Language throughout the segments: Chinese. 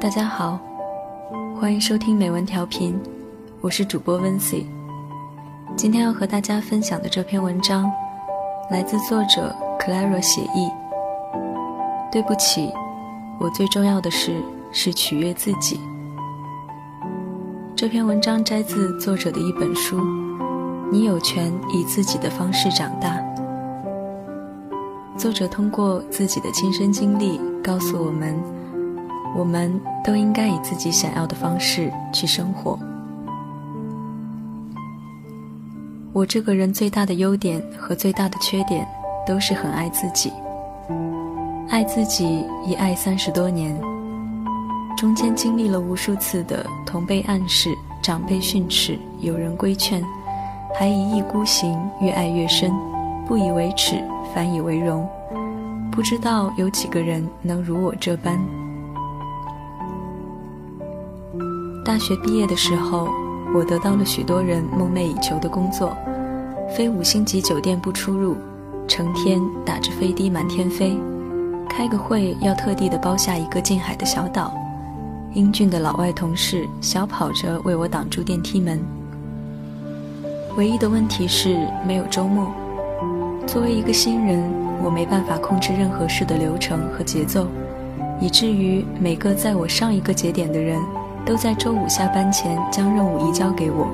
大家好，欢迎收听美文调频，我是主播温 C。今天要和大家分享的这篇文章，来自作者 Clara 写意。对不起，我最重要的事是取悦自己。这篇文章摘自作者的一本书，《你有权以自己的方式长大》。作者通过自己的亲身经历告诉我们，我们都应该以自己想要的方式去生活。我这个人最大的优点和最大的缺点，都是很爱自己。爱自己已爱三十多年，中间经历了无数次的同辈暗示、长辈训斥、有人规劝，还一意孤行，越爱越深。不以为耻，反以为荣。不知道有几个人能如我这般。大学毕业的时候，我得到了许多人梦寐以求的工作，非五星级酒店不出入，成天打着飞的满天飞，开个会要特地的包下一个近海的小岛。英俊的老外同事小跑着为我挡住电梯门。唯一的问题是没有周末。作为一个新人，我没办法控制任何事的流程和节奏，以至于每个在我上一个节点的人，都在周五下班前将任务移交给我，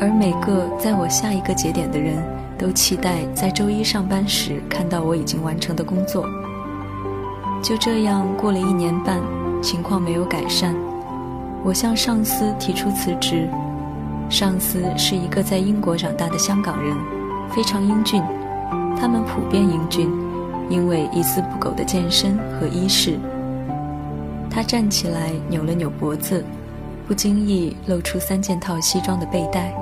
而每个在我下一个节点的人，都期待在周一上班时看到我已经完成的工作。就这样过了一年半，情况没有改善，我向上司提出辞职。上司是一个在英国长大的香港人，非常英俊。他们普遍英俊，因为一丝不苟的健身和衣饰。他站起来扭了扭脖子，不经意露出三件套西装的背带，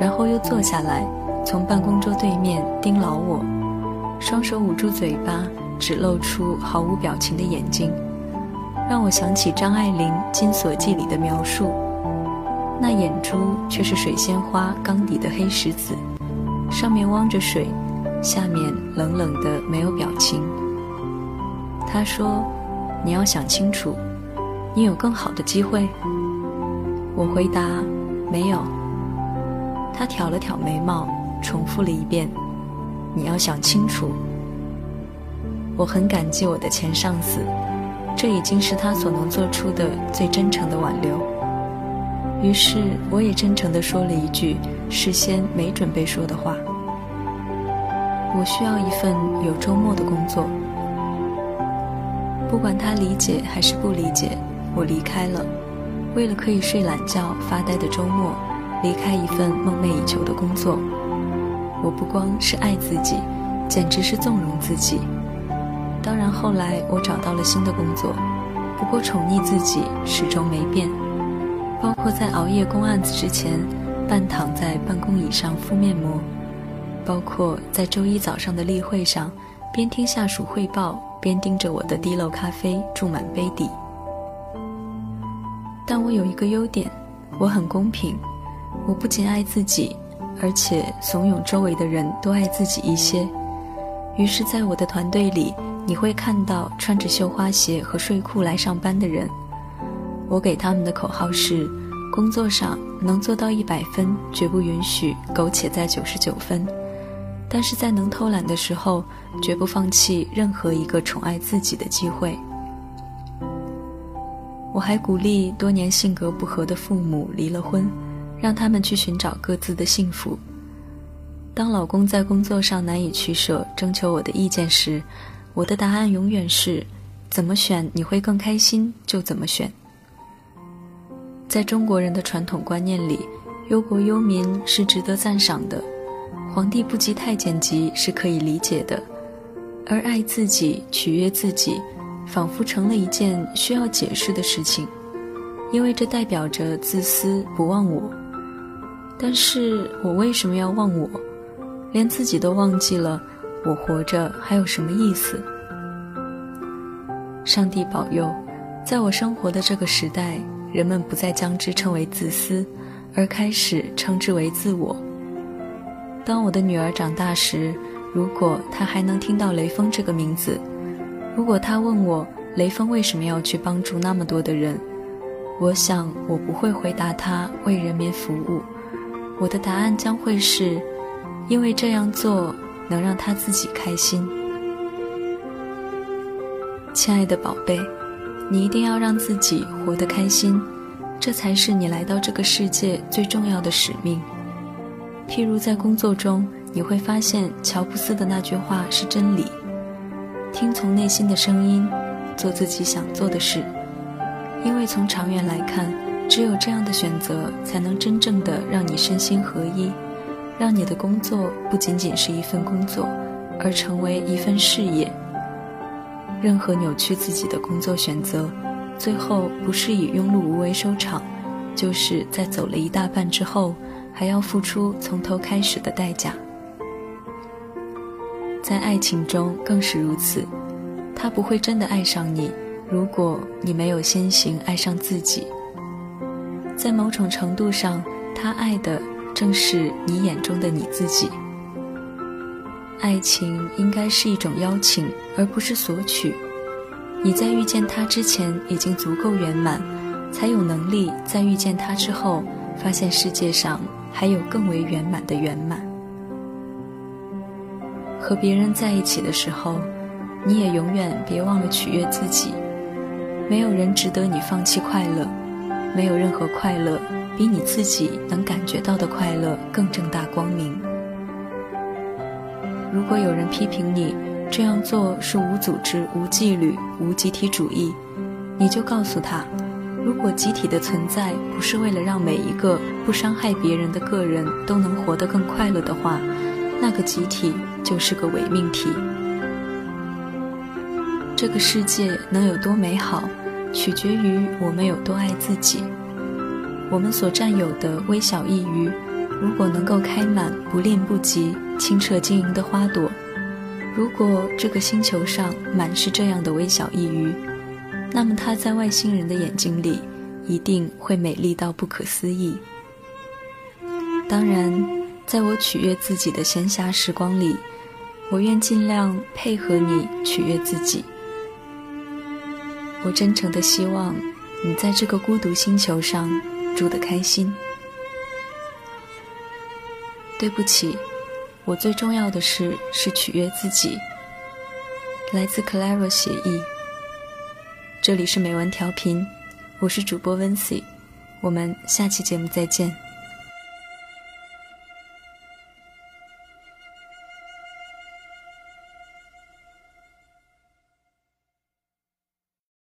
然后又坐下来，从办公桌对面盯牢我，双手捂住嘴巴，只露出毫无表情的眼睛，让我想起张爱玲《金锁记》里的描述，那眼珠却是水仙花缸底的黑石子，上面汪着水。下面冷冷的，没有表情。他说：“你要想清楚，你有更好的机会。”我回答：“没有。”他挑了挑眉毛，重复了一遍：“你要想清楚。”我很感激我的前上司，这已经是他所能做出的最真诚的挽留。于是，我也真诚地说了一句事先没准备说的话。我需要一份有周末的工作，不管他理解还是不理解，我离开了，为了可以睡懒觉、发呆的周末，离开一份梦寐以求的工作。我不光是爱自己，简直是纵容自己。当然，后来我找到了新的工作，不过宠溺自己始终没变，包括在熬夜攻案子之前，半躺在办公椅上敷面膜。包括在周一早上的例会上，边听下属汇报，边盯着我的滴漏咖啡注满杯底。但我有一个优点，我很公平。我不仅爱自己，而且怂恿周围的人都爱自己一些。于是，在我的团队里，你会看到穿着绣花鞋和睡裤来上班的人。我给他们的口号是：工作上能做到一百分，绝不允许苟且在九十九分。但是在能偷懒的时候，绝不放弃任何一个宠爱自己的机会。我还鼓励多年性格不合的父母离了婚，让他们去寻找各自的幸福。当老公在工作上难以取舍，征求我的意见时，我的答案永远是：怎么选你会更开心就怎么选。在中国人的传统观念里，忧国忧民是值得赞赏的。皇帝不及太监急是可以理解的，而爱自己、取悦自己，仿佛成了一件需要解释的事情，因为这代表着自私不忘我。但是我为什么要忘我？连自己都忘记了，我活着还有什么意思？上帝保佑，在我生活的这个时代，人们不再将之称为自私，而开始称之为自我。当我的女儿长大时，如果她还能听到雷锋这个名字，如果她问我雷锋为什么要去帮助那么多的人？我想我不会回答他为人民服务，我的答案将会是，因为这样做能让他自己开心。亲爱的宝贝，你一定要让自己活得开心，这才是你来到这个世界最重要的使命。譬如在工作中，你会发现乔布斯的那句话是真理：听从内心的声音，做自己想做的事。因为从长远来看，只有这样的选择，才能真正的让你身心合一，让你的工作不仅仅是一份工作，而成为一份事业。任何扭曲自己的工作选择，最后不是以庸碌无为收场，就是在走了一大半之后。还要付出从头开始的代价，在爱情中更是如此。他不会真的爱上你，如果你没有先行爱上自己。在某种程度上，他爱的正是你眼中的你自己。爱情应该是一种邀请，而不是索取。你在遇见他之前已经足够圆满，才有能力在遇见他之后发现世界上。还有更为圆满的圆满。和别人在一起的时候，你也永远别忘了取悦自己。没有人值得你放弃快乐，没有任何快乐比你自己能感觉到的快乐更正大光明。如果有人批评你这样做是无组织、无纪律、无集体主义，你就告诉他。如果集体的存在不是为了让每一个不伤害别人的个人都能活得更快乐的话，那个集体就是个伪命题。这个世界能有多美好，取决于我们有多爱自己。我们所占有的微小一隅，如果能够开满不吝不及、清澈晶莹的花朵，如果这个星球上满是这样的微小一隅。那么，她在外星人的眼睛里，一定会美丽到不可思议。当然，在我取悦自己的闲暇时光里，我愿尽量配合你取悦自己。我真诚的希望你在这个孤独星球上住得开心。对不起，我最重要的事是取悦自己。来自 Clara 协议。这里是美文调频，我是主播温 c 我们下期节目再见。